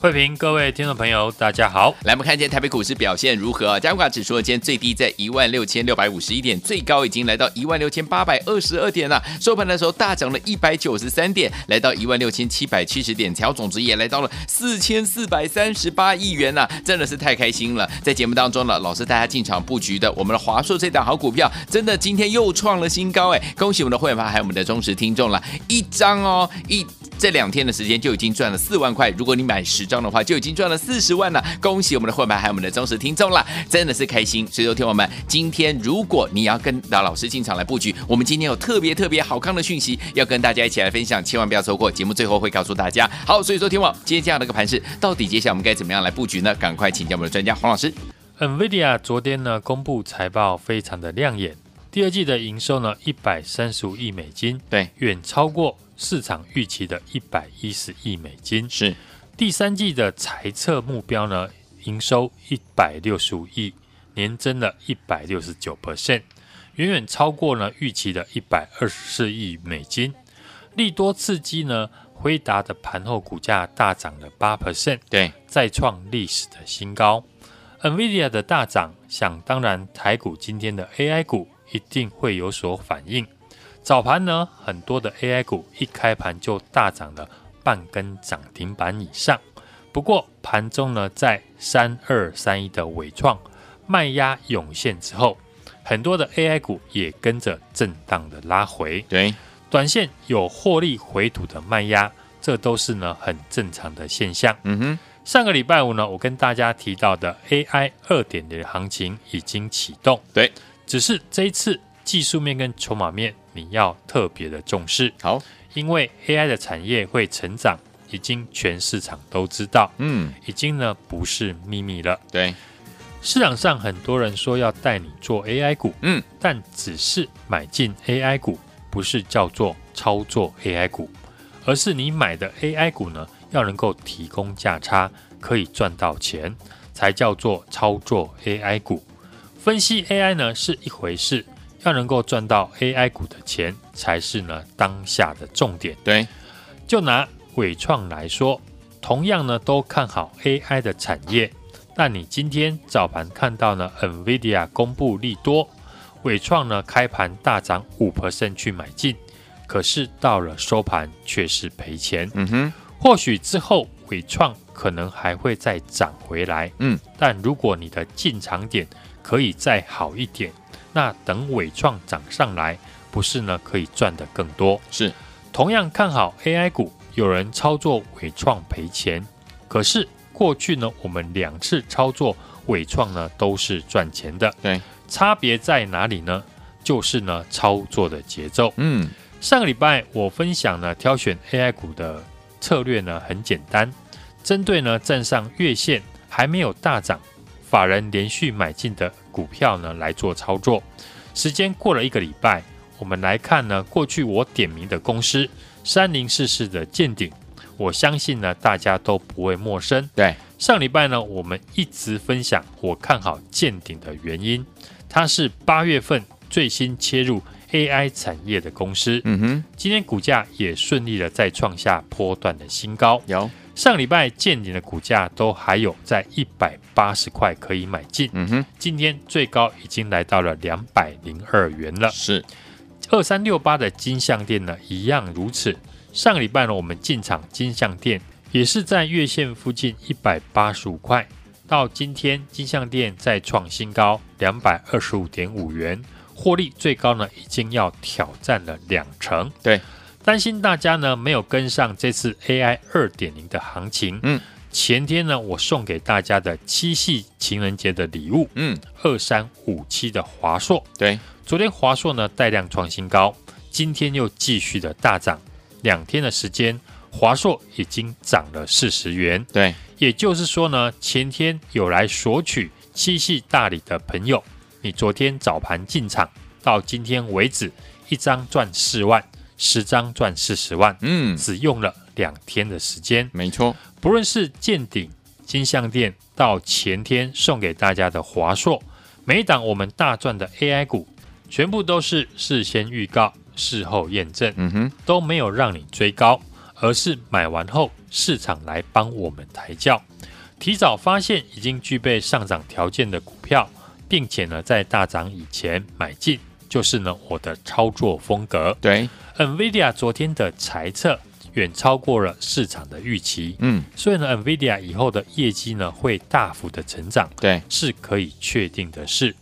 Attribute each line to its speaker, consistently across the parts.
Speaker 1: 费平，各位听众朋友，大家好。
Speaker 2: 来，我们看见台北股市表现如何？加权指数今天最低在一万六千六百五十一点，最高已经来到一万六千八百二十二点了。收盘的时候大涨了一百九十三点，来到一万六千七百七十点，成交总值也来到了四千四。四百三十八亿元呐、啊，真的是太开心了！在节目当中呢，老师大家进场布局的我们的华硕这档好股票，真的今天又创了新高哎！恭喜我们的会员还有我们的忠实听众了，一张哦一。这两天的时间就已经赚了四万块，如果你买十张的话，就已经赚了四十万了。恭喜我们的会员还有我们的忠实听众了，真的是开心。所以说，听我们今天如果你要跟老老师进场来布局，我们今天有特别特别好康的讯息要跟大家一起来分享，千万不要错过。节目最后会告诉大家。好，所以说听我今天这样的一个盘势，到底接下来我们该怎么样来布局呢？赶快请教我们的专家黄老师。
Speaker 1: NVIDIA 昨天呢公布财报非常的亮眼，第二季的营收呢一百三十五亿美金，
Speaker 2: 对，
Speaker 1: 远超过。市场预期的一百一十亿美金
Speaker 2: 是
Speaker 1: 第三季的财测目标呢，营收一百六十五亿，年增了一百六十九 percent，远远超过呢预期的一百二十四亿美金。利多刺激呢，辉达的盘后股价大涨了八 percent，
Speaker 2: 对，
Speaker 1: 再创历史的新高。NVIDIA 的大涨，想当然台股今天的 AI 股一定会有所反应。早盘呢，很多的 AI 股一开盘就大涨了半根涨停板以上。不过盘中呢，在三二三一的尾创卖压涌现之后，很多的 AI 股也跟着震荡的拉回。
Speaker 2: 对，
Speaker 1: 短线有获利回吐的卖压，这都是呢很正常的现象。
Speaker 2: 嗯哼，
Speaker 1: 上个礼拜五呢，我跟大家提到的 AI 二点零行情已经启动。
Speaker 2: 对，
Speaker 1: 只是这一次技术面跟筹码面。你要特别的重视，
Speaker 2: 好，
Speaker 1: 因为 AI 的产业会成长，已经全市场都知道，
Speaker 2: 嗯，
Speaker 1: 已经呢不是秘密了。
Speaker 2: 对，
Speaker 1: 市场上很多人说要带你做 AI 股，
Speaker 2: 嗯，
Speaker 1: 但只是买进 AI 股，不是叫做操作 AI 股，而是你买的 AI 股呢，要能够提供价差，可以赚到钱，才叫做操作 AI 股。分析 AI 呢是一回事。要能够赚到 AI 股的钱，才是呢当下的重点。
Speaker 2: 对，
Speaker 1: 就拿伟创来说，同样呢都看好 AI 的产业。但你今天早盘看到呢，NVIDIA 公布利多，伟创呢开盘大涨五 percent 去买进，可是到了收盘却是赔钱。
Speaker 2: 嗯哼，或
Speaker 1: 许之后伟创可能还会再涨回来。
Speaker 2: 嗯，
Speaker 1: 但如果你的进场点可以再好一点。那等伟创涨上来，不是呢可以赚得更多？
Speaker 2: 是，
Speaker 1: 同样看好 AI 股，有人操作伟创赔钱，可是过去呢我们两次操作伟创呢都是赚钱的。
Speaker 2: 对，
Speaker 1: 差别在哪里呢？就是呢操作的节奏。
Speaker 2: 嗯，
Speaker 1: 上个礼拜我分享呢挑选 AI 股的策略呢很简单，针对呢站上月线还没有大涨。法人连续买进的股票呢来做操作，时间过了一个礼拜，我们来看呢，过去我点名的公司三零四四的健鼎，我相信呢大家都不会陌生。
Speaker 2: 对，
Speaker 1: 上礼拜呢我们一直分享我看好健鼎的原因，它是八月份最新切入 AI 产业的公司。
Speaker 2: 嗯哼，
Speaker 1: 今天股价也顺利的再创下波段的新高。
Speaker 2: 有。
Speaker 1: 上礼拜见顶的股价都还有在一百八十块可以买进，
Speaker 2: 嗯哼，
Speaker 1: 今天最高已经来到了两百零二元了。
Speaker 2: 是
Speaker 1: 二三六八的金像电呢，一样如此。上礼拜呢，我们进场金像电也是在月线附近一百八十五块，到今天金像电再创新高两百二十五点五元，获利最高呢已经要挑战了两成。
Speaker 2: 对。
Speaker 1: 担心大家呢没有跟上这次 AI 二点零的行情。
Speaker 2: 嗯，
Speaker 1: 前天呢我送给大家的七夕情人节的礼物，
Speaker 2: 嗯，
Speaker 1: 二三五七的华硕，
Speaker 2: 对，
Speaker 1: 昨天华硕呢带量创新高，今天又继续的大涨，两天的时间，华硕已经涨了四十元。
Speaker 2: 对，
Speaker 1: 也就是说呢，前天有来索取七夕大礼的朋友，你昨天早盘进场到今天为止，一张赚四万。十张赚四十万，
Speaker 2: 嗯，
Speaker 1: 只用了两天的时间，
Speaker 2: 没错。
Speaker 1: 不论是见顶、金像电到前天送给大家的华硕，每档我们大赚的 AI 股，全部都是事先预告、事后验证，
Speaker 2: 嗯哼，
Speaker 1: 都没有让你追高，而是买完后市场来帮我们抬轿，提早发现已经具备上涨条件的股票，并且呢在大涨以前买进，就是呢我的操作风格。
Speaker 2: 对
Speaker 1: ，NVIDIA 昨天的财测。远超过了市场的预期，
Speaker 2: 嗯，
Speaker 1: 所以呢，NVIDIA 以后的业绩呢会大幅的成长，
Speaker 2: 对，
Speaker 1: 是可以确定的事。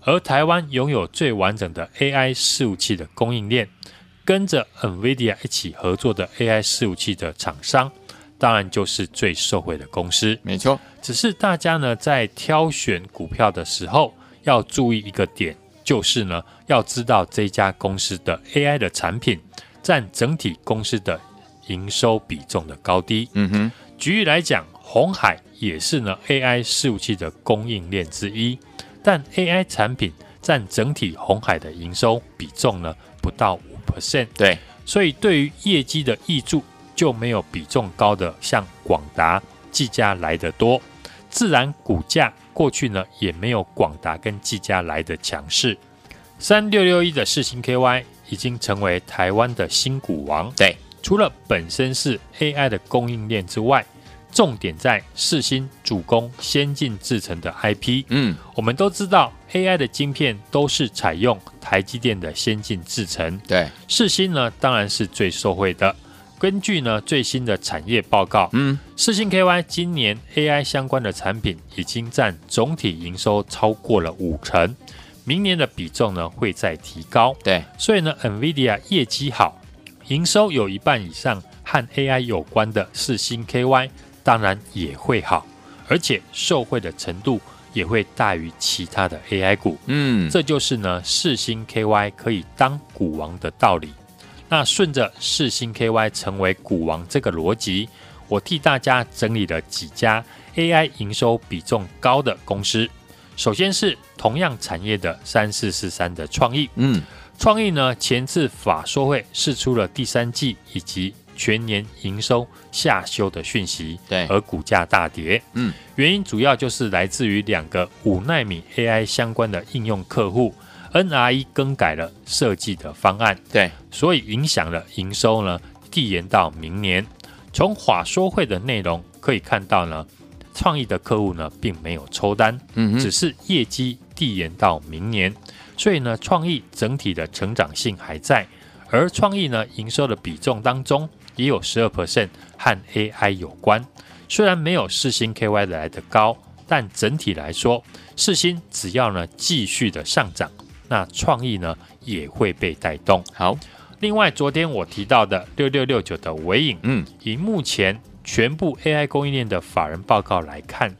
Speaker 1: 而台湾拥有最完整的 AI 伺服器的供应链，跟着 NVIDIA 一起合作的 AI 伺服器的厂商，当然就是最受惠的公司。
Speaker 2: 没错，
Speaker 1: 只是大家呢在挑选股票的时候要注意一个点，就是呢要知道这家公司的 AI 的产品占整体公司的。营收比重的高低，
Speaker 2: 嗯哼，
Speaker 1: 举例来讲，红海也是呢 AI 服务器的供应链之一，但 AI 产品占整体红海的营收比重呢不到五 percent，
Speaker 2: 对，
Speaker 1: 所以对于业绩的益注就没有比重高的像广达、技嘉来得多，自然股价过去呢也没有广达跟技嘉来的强势。三六六一的世星 KY 已经成为台湾的新股王，
Speaker 2: 对。
Speaker 1: 除了本身是 AI 的供应链之外，重点在世星主攻先进制程的 IP。
Speaker 2: 嗯，
Speaker 1: 我们都知道 AI 的晶片都是采用台积电的先进制程。
Speaker 2: 对，
Speaker 1: 世星呢当然是最受惠的。根据呢最新的产业报告，
Speaker 2: 嗯，
Speaker 1: 世芯 KY 今年 AI 相关的产品已经占总体营收超过了五成，明年的比重呢会再提高。
Speaker 2: 对，
Speaker 1: 所以呢 NVIDIA 业绩好。营收有一半以上和 AI 有关的世芯 KY，当然也会好，而且受惠的程度也会大于其他的 AI 股。
Speaker 2: 嗯，
Speaker 1: 这就是呢世星 KY 可以当股王的道理。那顺着四星 KY 成为股王这个逻辑，我替大家整理了几家 AI 营收比重高的公司。首先是同样产业的三四四三的创意。
Speaker 2: 嗯。
Speaker 1: 创意呢，前次法说会释出了第三季以及全年营收下修的讯息，
Speaker 2: 对，
Speaker 1: 而股价大跌。
Speaker 2: 嗯，
Speaker 1: 原因主要就是来自于两个五纳米 AI 相关的应用客户 NRE 更改了设计的方案，
Speaker 2: 对，
Speaker 1: 所以影响了营收呢，递延到明年。从法说会的内容可以看到呢，创意的客户呢并没有抽单，
Speaker 2: 嗯，
Speaker 1: 只是业绩递延到明年。所以呢，创意整体的成长性还在，而创意呢营收的比重当中也有十二 percent 和 AI 有关。虽然没有四星 KY 的来的高，但整体来说，四星只要呢继续的上涨，那创意呢也会被带动。
Speaker 2: 好，
Speaker 1: 另外昨天我提到的六六六九的尾影，
Speaker 2: 嗯，
Speaker 1: 以目前全部 AI 供应链的法人报告来看，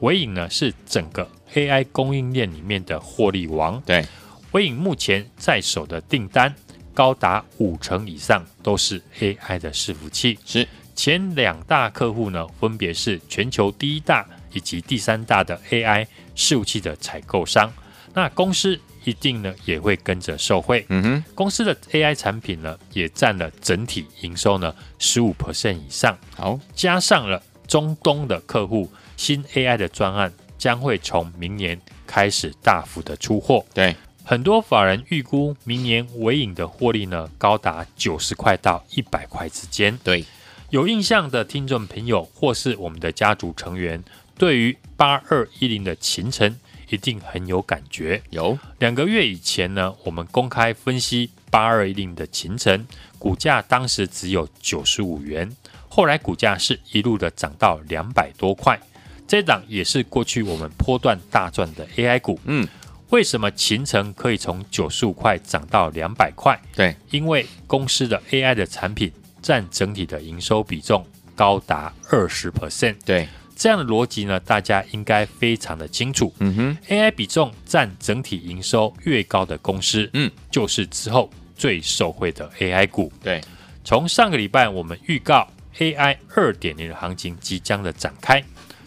Speaker 1: 尾影呢是整个 AI 供应链里面的获利王。
Speaker 2: 对。
Speaker 1: 尾影目前在手的订单高达五成以上都是 AI 的伺服器，
Speaker 2: 是
Speaker 1: 前两大客户呢，分别是全球第一大以及第三大的 AI 伺服器的采购商。那公司一定呢也会跟着受惠。
Speaker 2: 嗯哼，
Speaker 1: 公司的 AI 产品呢也占了整体营收呢十五 percent 以上。
Speaker 2: 好，
Speaker 1: 加上了中东的客户，新 AI 的专案将会从明年开始大幅的出货。
Speaker 2: 对。
Speaker 1: 很多法人预估明年尾影的获利呢，高达九十块到一百块之间。
Speaker 2: 对，
Speaker 1: 有印象的听众朋友或是我们的家族成员，对于八二一零的勤诚一定很有感觉。
Speaker 2: 有
Speaker 1: 两个月以前呢，我们公开分析八二一零的秦城股价，当时只有九十五元，后来股价是一路的涨到两百多块。这档也是过去我们波段大赚的 AI 股。嗯。为什么秦城可以从九十五块涨到两百块？
Speaker 2: 对，
Speaker 1: 因为公司的 AI 的产品占整体的营收比重高达二十 percent。
Speaker 2: 对，
Speaker 1: 这样的逻辑呢，大家应该非常的清楚。
Speaker 2: 嗯哼
Speaker 1: ，AI 比重占整体营收越高的公司，嗯，就是之后最受惠的 AI 股。
Speaker 2: 对，
Speaker 1: 从上个礼拜我们预告 AI 二点零的行情即将的展开，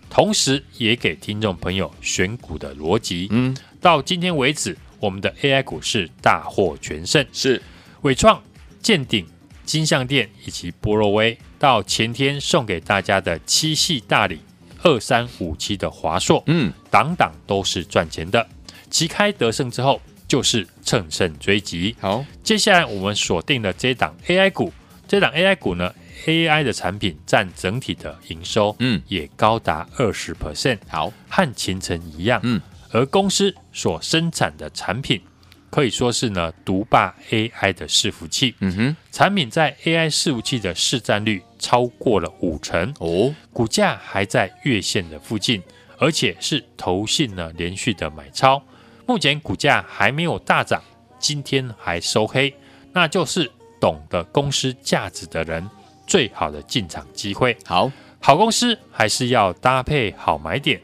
Speaker 1: 同时也给听众朋友选股的逻辑。嗯。到今天为止，我们的 AI 股是大获全胜，
Speaker 2: 是
Speaker 1: 伟创、建鼎、金像电以及波若威。到前天送给大家的七系大礼二三五七的华硕，
Speaker 2: 嗯，
Speaker 1: 档档都是赚钱的。旗开得胜之后，就是乘胜追击。
Speaker 2: 好，
Speaker 1: 接下来我们锁定了这档 AI 股，这档 AI 股呢，AI 的产品占整体的营收，
Speaker 2: 嗯，
Speaker 1: 也高达二十 percent。
Speaker 2: 好，
Speaker 1: 和前程一样，
Speaker 2: 嗯，
Speaker 1: 而公司所生产的产品可以说是呢独霸 AI 的伺服器，
Speaker 2: 嗯哼，
Speaker 1: 产品在 AI 伺服器的市占率超过了五成，
Speaker 2: 哦，
Speaker 1: 股价还在月线的附近，而且是投信呢连续的买超。目前股价还没有大涨，今天还收黑，那就是懂得公司价值的人最好的进场机会。
Speaker 2: 好，
Speaker 1: 好公司还是要搭配好买点。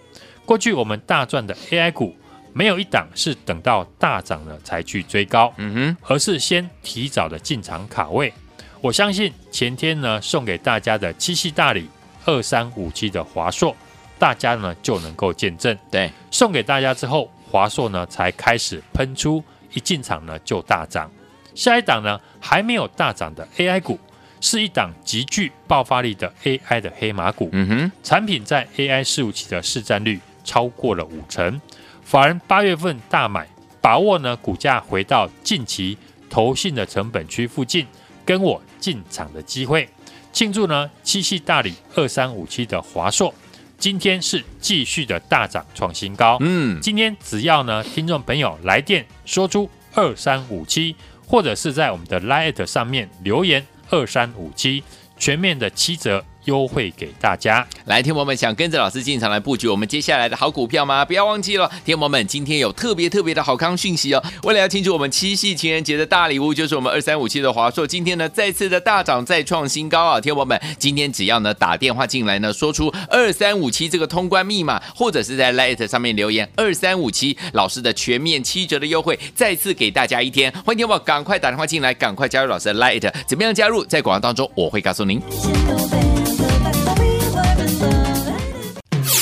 Speaker 1: 过去我们大赚的 AI 股，没有一档是等到大涨了才去追高，
Speaker 2: 嗯哼，
Speaker 1: 而是先提早的进场卡位。我相信前天呢送给大家的七夕大礼二三五七的华硕，大家呢就能够见证。
Speaker 2: 对，
Speaker 1: 送给大家之后。华硕呢才开始喷出，一进场呢就大涨。下一档呢还没有大涨的 AI 股，是一档极具爆发力的 AI 的黑马股。
Speaker 2: 嗯哼，
Speaker 1: 产品在 AI 伺服器的市占率超过了五成。法人八月份大买，把握呢股价回到近期投信的成本区附近，跟我进场的机会，庆祝呢七夕大礼二三五七的华硕。今天是继续的大涨创新高。
Speaker 2: 嗯，
Speaker 1: 今天只要呢，听众朋友来电说出二三五七，或者是在我们的 Line 上面留言二三五七，全面的七折。优惠给大家，
Speaker 2: 来，听友们想跟着老师进场来布局我们接下来的好股票吗？不要忘记了，听友们，今天有特别特别的好康讯息哦！为了要庆祝我们七夕情人节的大礼物，就是我们二三五七的华硕，今天呢再次的大涨再创新高啊！听友们，今天只要呢打电话进来呢，说出二三五七这个通关密码，或者是在 Light 上面留言二三五七，老师的全面七折的优惠再次给大家一天，欢迎听友们赶快打电话进来，赶快加入老师的 Light，怎么样加入？在广告当中我会告诉您。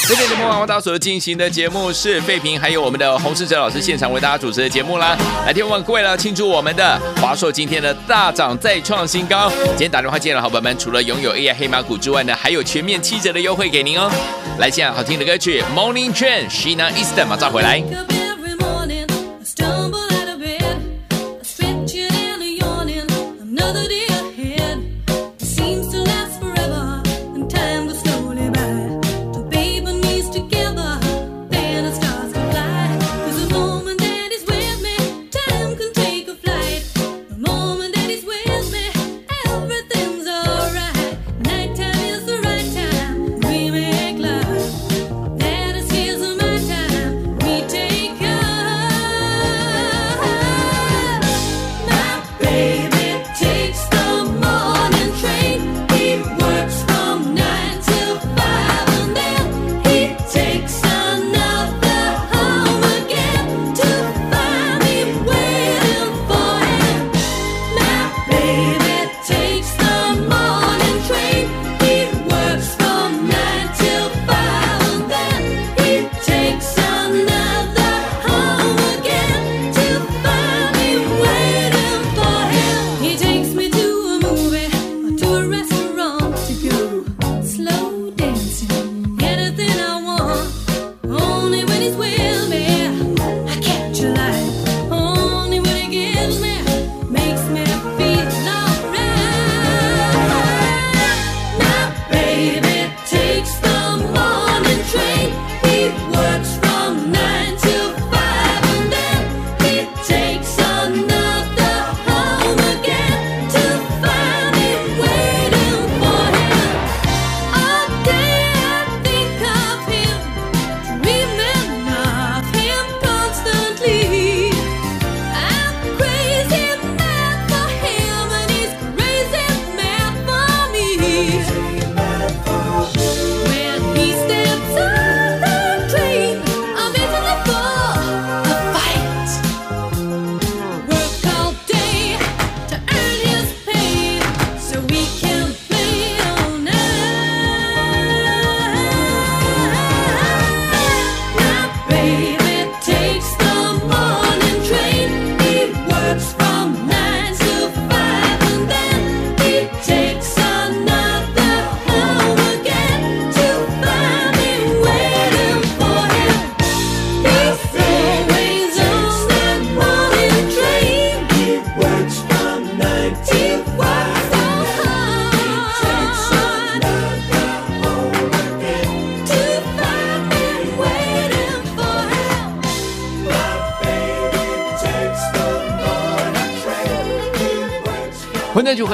Speaker 2: 这边节目王大所进行的节目是费平，还有我们的洪世哲老师现场为大家主持的节目啦。来，听众各位了，庆祝我们的华硕今天的大涨再创新高。今天打电话进来的好朋友们，除了拥有 AI 黑马股之外呢，还有全面七折的优惠给您哦。来，现在好听的歌曲《Morning Train》，Sheena Easton 马上回来。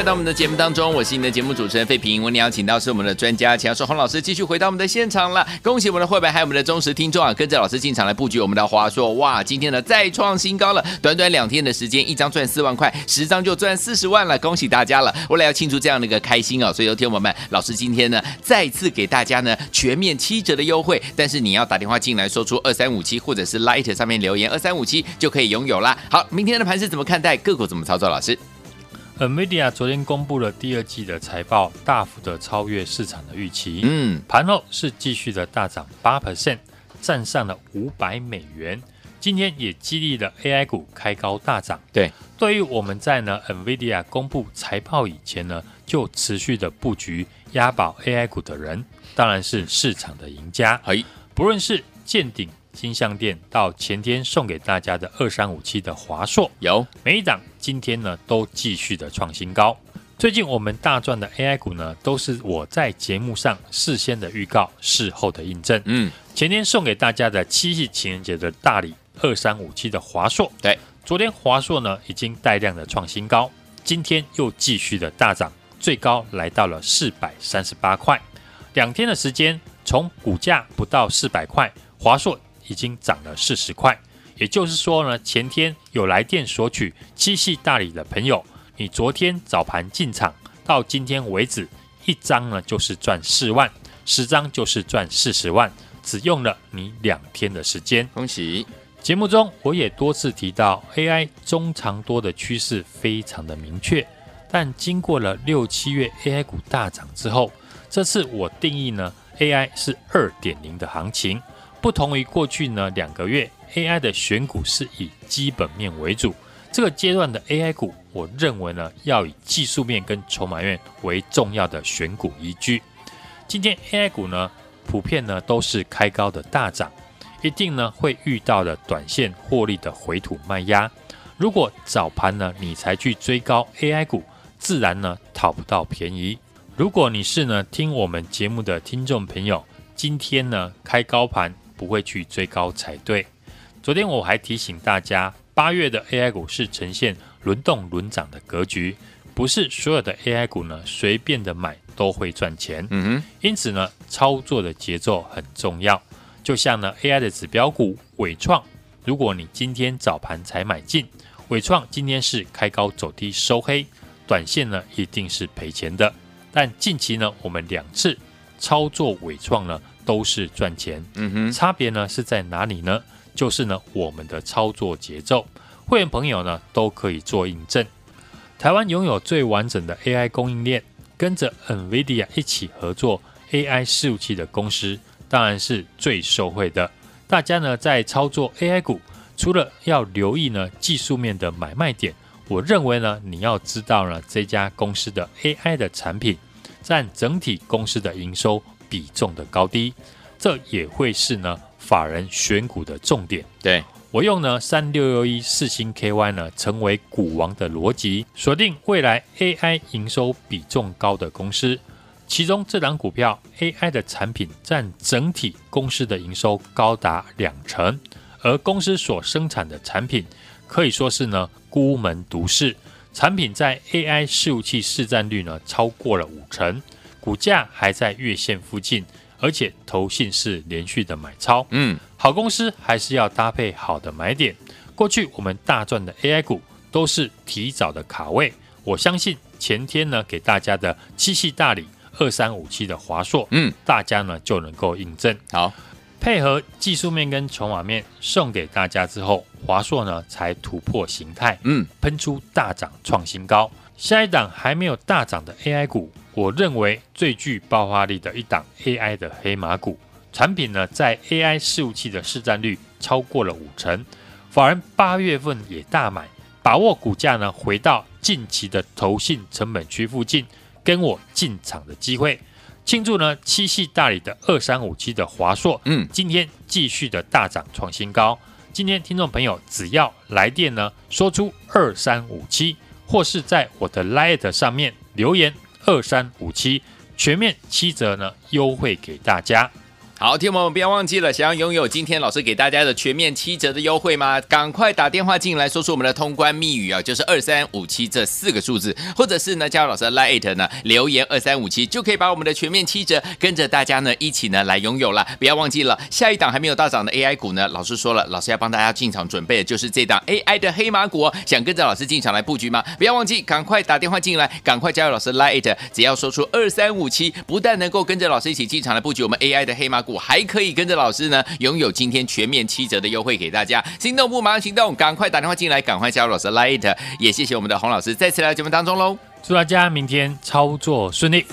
Speaker 2: 回到我们的节目当中，我是你的节目主持人费平。我们邀请到是我们的专家强说洪老师，继续回到我们的现场了。恭喜我们的会员还有我们的忠实听众啊，跟着老师进场来布局我们的华硕。哇，今天呢再创新高了，短短两天的时间，一张赚四万块，十张就赚四十万了，恭喜大家了！为了要庆祝这样的一个开心哦，所以有听我们老师今天呢再次给大家呢全面七折的优惠，但是你要打电话进来说出二三五七或者是 Light 上面留言二三五七就可以拥有啦。好，明天的盘是怎么看待？个股怎么操作？老师
Speaker 1: ？NVIDIA 昨天公布了第二季的财报，大幅的超越市场的预期。
Speaker 2: 嗯，
Speaker 1: 盘后是继续的大涨八 percent，站上了五百美元。今天也激励了 AI 股开高大涨。
Speaker 2: 对，
Speaker 1: 对于我们在呢 NVIDIA 公布财报以前呢，就持续的布局押宝 AI 股的人，当然是市场的赢家。
Speaker 2: 哎，
Speaker 1: 不论是见顶。金像店到前天送给大家的二三五七的华硕
Speaker 2: 有
Speaker 1: 每一档，今天呢都继续的创新高。最近我们大赚的 AI 股呢，都是我在节目上事先的预告，事后的印证。
Speaker 2: 嗯，
Speaker 1: 前天送给大家的七夕情人节的大礼二三五七的华硕，
Speaker 2: 对，
Speaker 1: 昨天华硕呢已经带量的创新高，今天又继续的大涨，最高来到了四百三十八块。两天的时间，从股价不到四百块，华硕。已经涨了四十块，也就是说呢，前天有来电索取七系大礼的朋友，你昨天早盘进场到今天为止，一张呢就是赚四万，十张就是赚四十万，只用了你两天的时间。
Speaker 2: 恭喜！
Speaker 1: 节目中我也多次提到，AI 中长多的趋势非常的明确，但经过了六七月 AI 股大涨之后，这次我定义呢，AI 是二点零的行情。不同于过去呢两个月，AI 的选股是以基本面为主。这个阶段的 AI 股，我认为呢要以技术面跟筹码面为重要的选股依据。今天 AI 股呢普遍呢都是开高的大涨，一定呢会遇到的短线获利的回吐卖压。如果早盘呢你才去追高 AI 股，自然呢讨不到便宜。如果你是呢听我们节目的听众朋友，今天呢开高盘。不会去追高才对。昨天我还提醒大家，八月的 AI 股是呈现轮动轮涨的格局，不是所有的 AI 股呢随便的买都会赚钱。
Speaker 2: 嗯哼，
Speaker 1: 因此呢，操作的节奏很重要。就像呢 AI 的指标股伟创，如果你今天早盘才买进，伟创今天是开高走低收黑，短线呢一定是赔钱的。但近期呢，我们两次操作伟创呢。都是赚钱，
Speaker 2: 嗯哼，
Speaker 1: 差别呢是在哪里呢？就是呢我们的操作节奏，会员朋友呢都可以做印证。台湾拥有最完整的 AI 供应链，跟着 NVIDIA 一起合作 AI 服务器的公司，当然是最受惠的。大家呢在操作 AI 股，除了要留意呢技术面的买卖点，我认为呢你要知道呢这家公司的 AI 的产品占整体公司的营收。比重的高低，这也会是呢法人选股的重点。
Speaker 2: 对，我
Speaker 1: 用呢三六六一四星 KY 呢成为股王的逻辑，锁定未来 AI 营收比重高的公司。其中这档股票 AI 的产品占整体公司的营收高达两成，而公司所生产的产品可以说是呢孤门独市，产品在 AI 伺服器市占率呢超过了五成。股价还在月线附近，而且投信是连续的买超。
Speaker 2: 嗯，
Speaker 1: 好公司还是要搭配好的买点。过去我们大赚的 AI 股都是提早的卡位。我相信前天呢给大家的七系大礼二三五七的华硕，
Speaker 2: 嗯，
Speaker 1: 大家呢就能够印证。
Speaker 2: 好，
Speaker 1: 配合技术面跟筹码面送给大家之后，华硕呢才突破形态，
Speaker 2: 嗯，
Speaker 1: 喷出大涨创新高。下一档还没有大涨的 AI 股。我认为最具爆发力的一档 AI 的黑马股产品呢，在 AI 伺服器的市占率超过了五成，法人八月份也大买，把握股价呢回到近期的投信成本区附近，跟我进场的机会，庆祝呢七系大礼的二三五七的华硕，
Speaker 2: 嗯，
Speaker 1: 今天继续的大涨创新高。今天听众朋友只要来电呢，说出二三五七，或是在我的 Light 上面留言。二三五七全面七折呢，优惠给大家。
Speaker 2: 好，听友们不要忘记了，想要拥有今天老师给大家的全面七折的优惠吗？赶快打电话进来，说出我们的通关密语啊，就是二三五七这四个数字，或者是呢加入老师的 Line 呢留言二三五七，就可以把我们的全面七折跟着大家呢一起呢来拥有了。不要忘记了，下一档还没有大涨的 AI 股呢，老师说了，老师要帮大家进场准备的就是这档 AI 的黑马股，想跟着老师进场来布局吗？不要忘记，赶快打电话进来，赶快加入老师 Line，只要说出二三五七，不但能够跟着老师一起进场来布局我们 AI 的黑马股。还可以跟着老师呢，拥有今天全面七折的优惠给大家。心动不马上行动，赶快打电话进来，赶快加入老师 Light。也谢谢我们的洪老师再次来到节目当中喽。
Speaker 1: 祝大家明天操作顺利。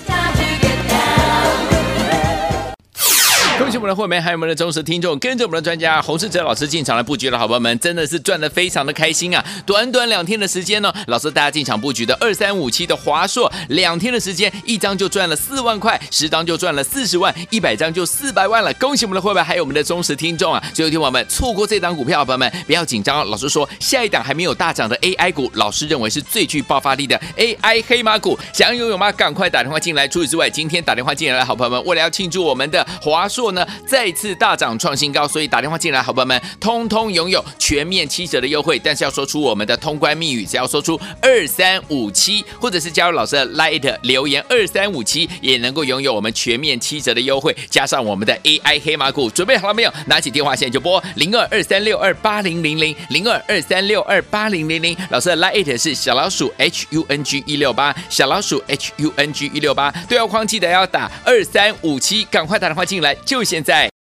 Speaker 2: 恭喜我们的会员，还有我们的忠实听众，跟着我们的专家洪世哲老师进场来布局的好朋友们，真的是赚得非常的开心啊！短短两天的时间呢，老师大家进场布局的二三五七的华硕，两天的时间，一张就赚了四万块，十张就赚了四十万，一百张就四百万了。恭喜我们的会员，还有我们的忠实听众啊！最后听我们错过这档股票，朋友们不要紧张，老师说下一档还没有大涨的 AI 股，老师认为是最具爆发力的 AI 黑马股，想要拥有吗？赶快打电话进来。除此之外，今天打电话进来的好朋友们，为了要庆祝我们的华硕。呢，再次大涨创新高，所以打电话进来，好朋友们，通通拥有全面七折的优惠。但是要说出我们的通关密语，只要说出二三五七，或者是加入老师的 Light 留言二三五七，也能够拥有我们全面七折的优惠。加上我们的 AI 黑马股，准备好了没有？拿起电话现在就拨零二二三六二八零零零零二二三六二八零零零。老师的 Light 是小老鼠 H U N G 一六八，小老鼠 H U N G 一六八。对话框记得要打二三五七，赶快打电话进来就就。现在。